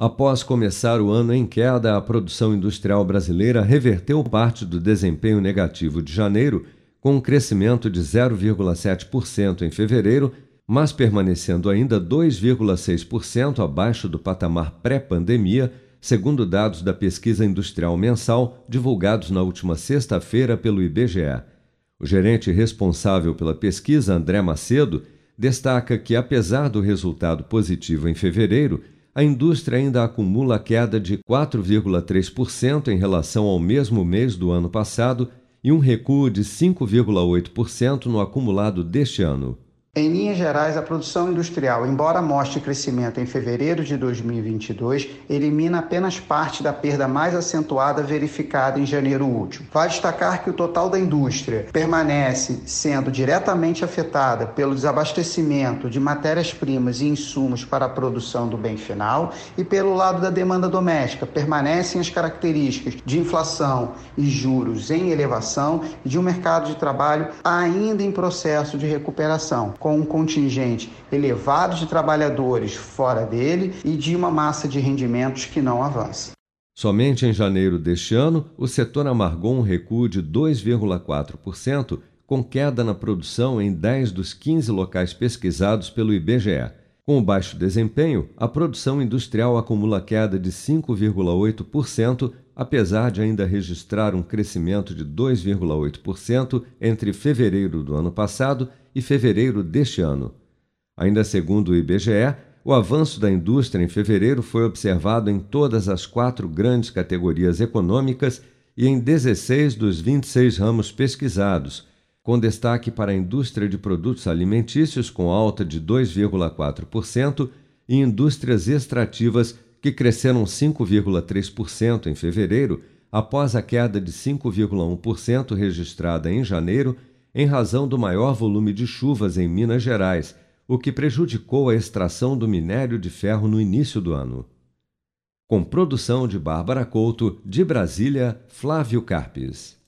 Após começar o ano em queda, a produção industrial brasileira reverteu parte do desempenho negativo de janeiro, com um crescimento de 0,7% em fevereiro, mas permanecendo ainda 2,6% abaixo do patamar pré-pandemia, segundo dados da pesquisa industrial mensal divulgados na última sexta-feira pelo IBGE. O gerente responsável pela pesquisa, André Macedo, destaca que, apesar do resultado positivo em fevereiro, a indústria ainda acumula queda de 4,3% em relação ao mesmo mês do ano passado e um recuo de 5,8% no acumulado deste ano. Em linhas gerais, a produção industrial, embora mostre crescimento em fevereiro de 2022, elimina apenas parte da perda mais acentuada verificada em janeiro último. Vale destacar que o total da indústria permanece sendo diretamente afetada pelo desabastecimento de matérias-primas e insumos para a produção do bem final e pelo lado da demanda doméstica, permanecem as características de inflação e juros em elevação e de um mercado de trabalho ainda em processo de recuperação com um contingente elevado de trabalhadores fora dele e de uma massa de rendimentos que não avança. Somente em janeiro deste ano, o setor amargou um recuo de 2,4%, com queda na produção em 10 dos 15 locais pesquisados pelo IBGE. Com o baixo desempenho, a produção industrial acumula queda de 5,8%, apesar de ainda registrar um crescimento de 2,8% entre fevereiro do ano passado e fevereiro deste ano. Ainda segundo o IBGE, o avanço da indústria em fevereiro foi observado em todas as quatro grandes categorias econômicas e em 16 dos 26 ramos pesquisados, com destaque para a indústria de produtos alimentícios, com alta de 2,4%, e indústrias extrativas, que cresceram 5,3% em fevereiro, após a queda de 5,1% registrada em janeiro em razão do maior volume de chuvas em Minas Gerais, o que prejudicou a extração do minério de ferro no início do ano. Com produção de Bárbara Couto, de Brasília, Flávio Carpes.